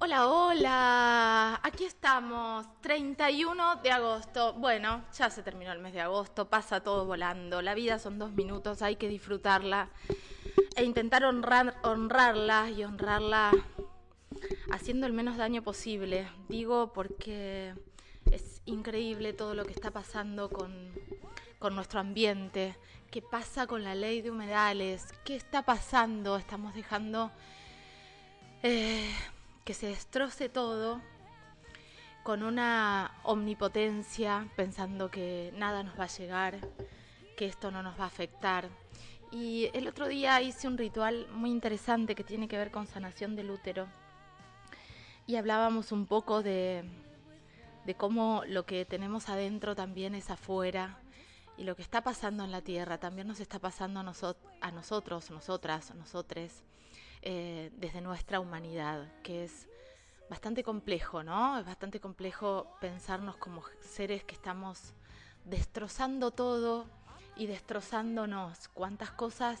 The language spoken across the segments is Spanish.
Hola, hola, aquí estamos, 31 de agosto. Bueno, ya se terminó el mes de agosto, pasa todo volando, la vida son dos minutos, hay que disfrutarla e intentar honrar, honrarla y honrarla haciendo el menos daño posible. Digo porque es increíble todo lo que está pasando con, con nuestro ambiente, qué pasa con la ley de humedales, qué está pasando, estamos dejando... Eh, que se destroce todo con una omnipotencia, pensando que nada nos va a llegar, que esto no nos va a afectar. Y el otro día hice un ritual muy interesante que tiene que ver con sanación del útero. Y hablábamos un poco de, de cómo lo que tenemos adentro también es afuera. Y lo que está pasando en la tierra también nos está pasando a, a nosotros, nosotras, nosotres. Eh, desde nuestra humanidad, que es bastante complejo, ¿no? Es bastante complejo pensarnos como seres que estamos destrozando todo y destrozándonos. Cuántas cosas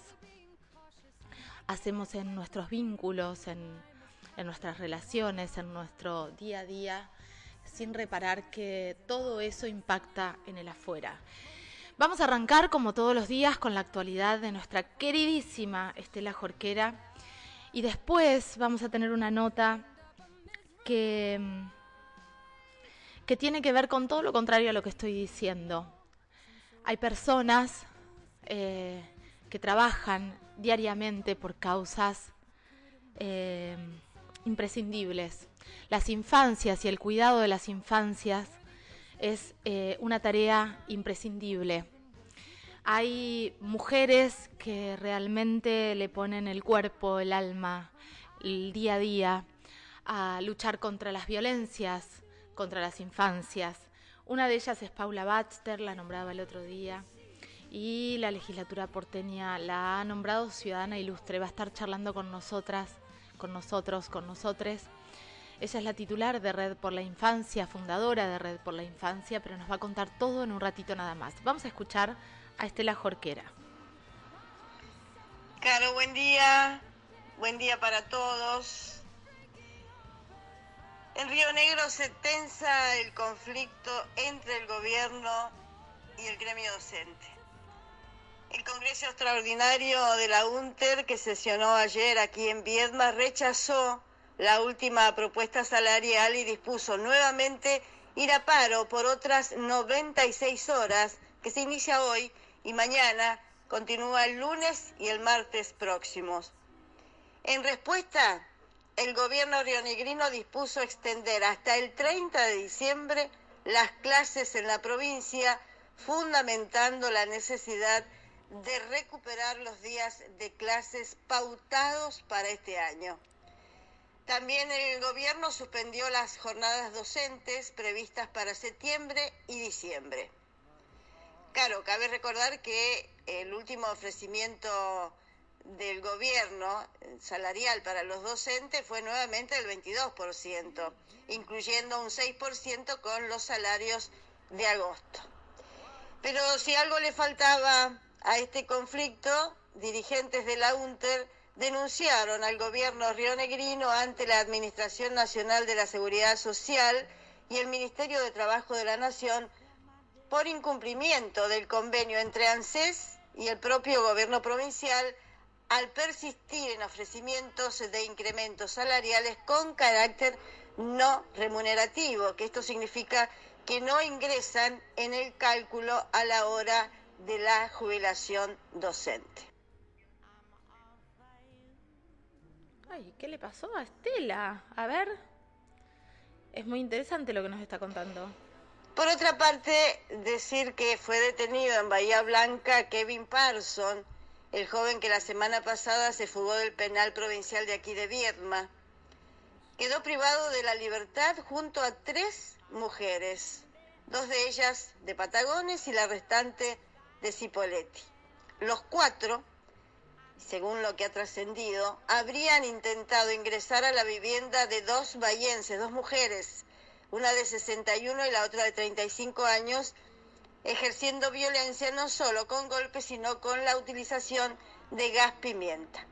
hacemos en nuestros vínculos, en, en nuestras relaciones, en nuestro día a día, sin reparar que todo eso impacta en el afuera. Vamos a arrancar como todos los días con la actualidad de nuestra queridísima Estela Jorquera y después vamos a tener una nota que, que tiene que ver con todo lo contrario a lo que estoy diciendo. Hay personas eh, que trabajan diariamente por causas eh, imprescindibles. Las infancias y el cuidado de las infancias es eh, una tarea imprescindible. Hay mujeres que realmente le ponen el cuerpo, el alma, el día a día a luchar contra las violencias, contra las infancias. Una de ellas es Paula Baxter, la nombraba el otro día, y la legislatura porteña la ha nombrado ciudadana ilustre. Va a estar charlando con nosotras, con nosotros, con nosotres. Ella es la titular de Red por la Infancia, fundadora de Red por la Infancia, pero nos va a contar todo en un ratito nada más. Vamos a escuchar a Estela Jorquera. Caro, buen día. Buen día para todos. En Río Negro se tensa el conflicto entre el gobierno y el gremio docente. El Congreso Extraordinario de la UNTER, que sesionó ayer aquí en Viedma, rechazó la última propuesta salarial y dispuso nuevamente ir a paro por otras 96 horas, que se inicia hoy y mañana continúa el lunes y el martes próximos. En respuesta, el gobierno rionegrino dispuso extender hasta el 30 de diciembre las clases en la provincia, fundamentando la necesidad de recuperar los días de clases pautados para este año. También el gobierno suspendió las jornadas docentes previstas para septiembre y diciembre. Claro, cabe recordar que el último ofrecimiento del gobierno salarial para los docentes fue nuevamente el 22%, incluyendo un 6% con los salarios de agosto. Pero si algo le faltaba a este conflicto, dirigentes de la UNTER denunciaron al gobierno rionegrino ante la Administración Nacional de la Seguridad Social y el Ministerio de Trabajo de la Nación por incumplimiento del convenio entre ANSES y el propio gobierno provincial al persistir en ofrecimientos de incrementos salariales con carácter no remunerativo, que esto significa que no ingresan en el cálculo a la hora de la jubilación docente. Ay, ¿qué le pasó a Estela? A ver, es muy interesante lo que nos está contando. Por otra parte, decir que fue detenido en Bahía Blanca Kevin Parson, el joven que la semana pasada se fugó del penal provincial de aquí de Viedma. Quedó privado de la libertad junto a tres mujeres, dos de ellas de Patagones y la restante de Cipoletti. Los cuatro, según lo que ha trascendido, habrían intentado ingresar a la vivienda de dos bahienses, dos mujeres, una de 61 y la otra de 35 años, ejerciendo violencia no solo con golpes, sino con la utilización de gas pimienta.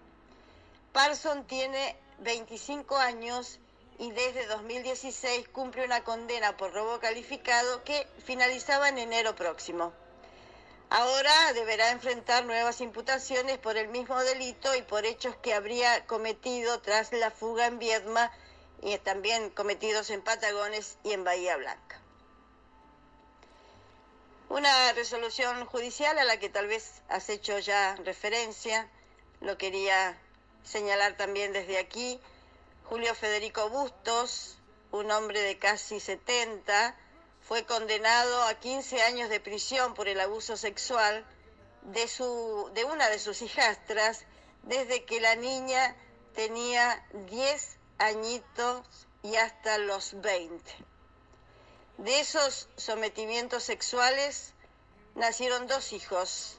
Parson tiene 25 años y desde 2016 cumple una condena por robo calificado que finalizaba en enero próximo. Ahora deberá enfrentar nuevas imputaciones por el mismo delito y por hechos que habría cometido tras la fuga en Viedma y también cometidos en Patagones y en Bahía Blanca. Una resolución judicial a la que tal vez has hecho ya referencia, lo quería señalar también desde aquí, Julio Federico Bustos, un hombre de casi 70, fue condenado a 15 años de prisión por el abuso sexual de, su, de una de sus hijastras desde que la niña tenía 10 añitos y hasta los 20. De esos sometimientos sexuales nacieron dos hijos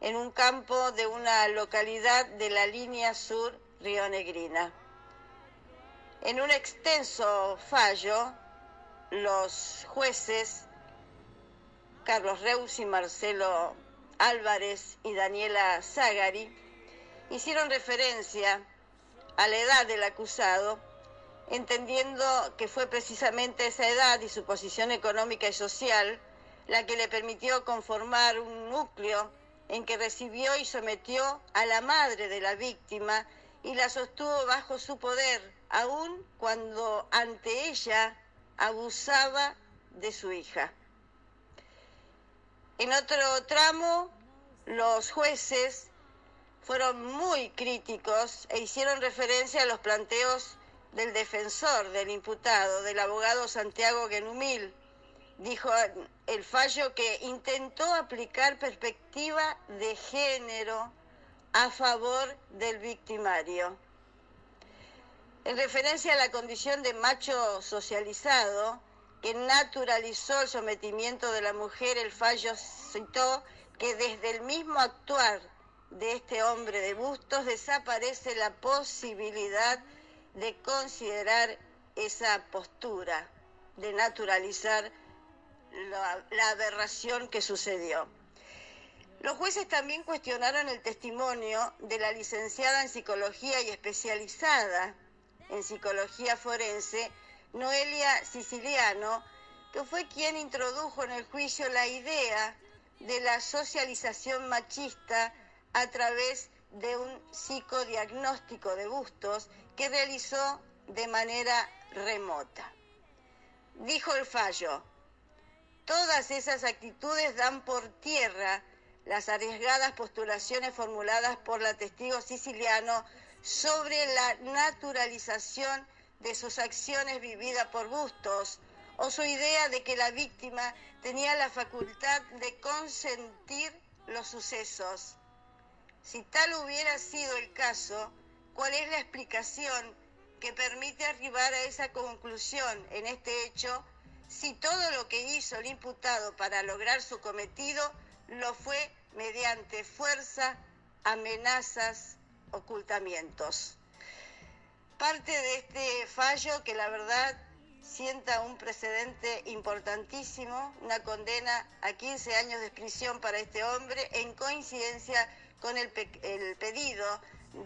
en un campo de una localidad de la línea sur rionegrina. En un extenso fallo, los jueces Carlos Reus y Marcelo Álvarez y Daniela Zagari hicieron referencia a la edad del acusado, entendiendo que fue precisamente esa edad y su posición económica y social la que le permitió conformar un núcleo en que recibió y sometió a la madre de la víctima y la sostuvo bajo su poder aun cuando ante ella abusaba de su hija. En otro tramo, los jueces fueron muy críticos e hicieron referencia a los planteos del defensor del imputado, del abogado Santiago Genumil. Dijo el fallo que intentó aplicar perspectiva de género a favor del victimario. En referencia a la condición de macho socializado, que naturalizó el sometimiento de la mujer, el fallo citó que desde el mismo actuar de este hombre de bustos desaparece la posibilidad de considerar esa postura, de naturalizar la, la, aberración que sucedió. Los jueces también cuestionaron el testimonio de la licenciada en psicología y especializada en psicología forense, Noelia Siciliano, que fue quien introdujo en el juicio la idea de la socialización machista a través de un psicodiagnóstico de bustos que realizó de manera remota. Dijo el fallo, todas esas actitudes dan por tierra las arriesgadas postulaciones formuladas por la testigo siciliano sobre la naturalización de sus acciones vividas por Bustos o su idea de que la víctima tenía la facultad de consentir los sucesos. Si tal hubiera sido el caso, ¿cuál es la explicación que permite arribar a esa conclusión en este hecho si todo lo que hizo el imputado para lograr su cometido lo fue mediante fuerza, amenazas, ocultamientos. Parte de este fallo que la verdad sienta un precedente importantísimo, una condena a 15 años de prisión para este hombre en coincidencia con el, el pedido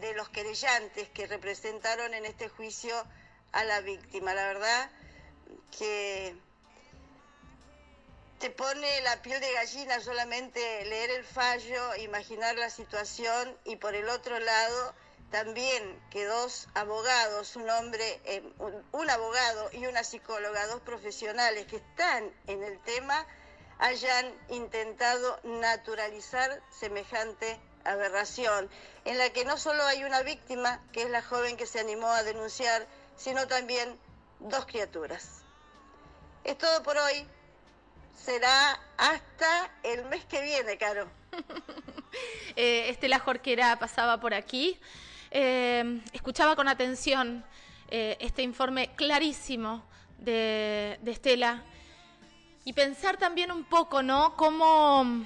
de los querellantes que representaron en este juicio a la víctima. La verdad que te pone la piel de gallina solamente leer el fallo, imaginar la situación y por el otro lado también que dos abogados, un hombre, eh, un, un, abogado y una psicóloga, dos profesionales que están en el tema, hayan intentado naturalizar semejante aberración, en la que no solo hay una víctima, que es la joven que se animó a denunciar, sino también dos criaturas. Es todo por hoy será hasta el mes que viene, Caro. eh, Estela Jorquera pasaba por aquí. Eh, escuchaba con atención eh, este informe clarísimo de, de, Estela y pensar también un poco, ¿no? Cómo,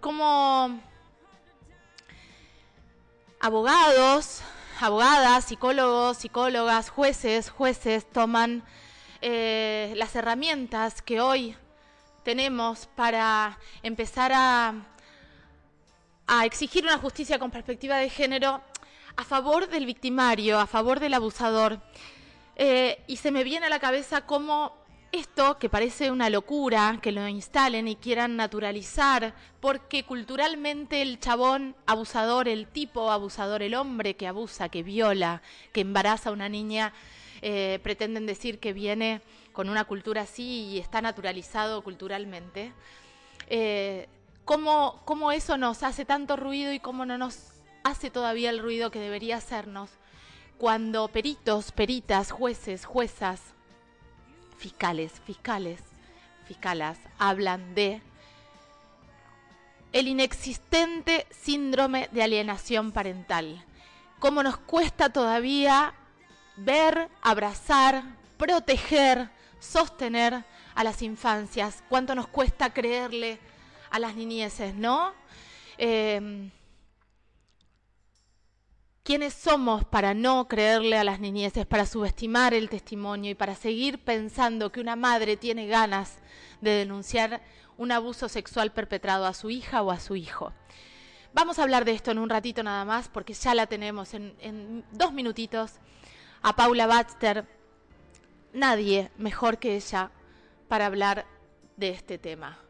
cómo abogados, abogadas, psicólogos, psicólogas, jueces, jueces toman las herramientas que hoy tenemos para empezar a, exigir una justicia con perspectiva de género a favor del victimario, a favor del abusador. Eh, y se me viene a la cabeza cómo esto, que parece una locura, que lo instalen y quieran naturalizar, porque culturalmente el chabón abusador, el tipo abusador, el hombre que abusa, que viola, que embaraza a una niña, eh, pretenden decir que viene con una cultura así y está naturalizado culturalmente. Eh, ¿cómo, ¿Cómo eso nos hace tanto ruido y cómo no nos hace todavía el ruido que debería hacernos cuando peritos, peritas, jueces, juezas, fiscales, fiscales, fiscalas hablan de el inexistente síndrome de alienación parental. Cómo nos cuesta todavía ver, abrazar, proteger, sostener a las infancias. Cuánto nos cuesta creerle a las niñeces, ¿no? Eh, ¿Quiénes somos para no creerle a las niñeces, para subestimar el testimonio y para seguir pensando que una madre tiene ganas de denunciar un abuso sexual perpetrado a su hija o a su hijo? Vamos a hablar de esto en un ratito nada más, porque ya la tenemos en, en dos minutitos a Paula Baxter. Nadie mejor que ella para hablar de este tema.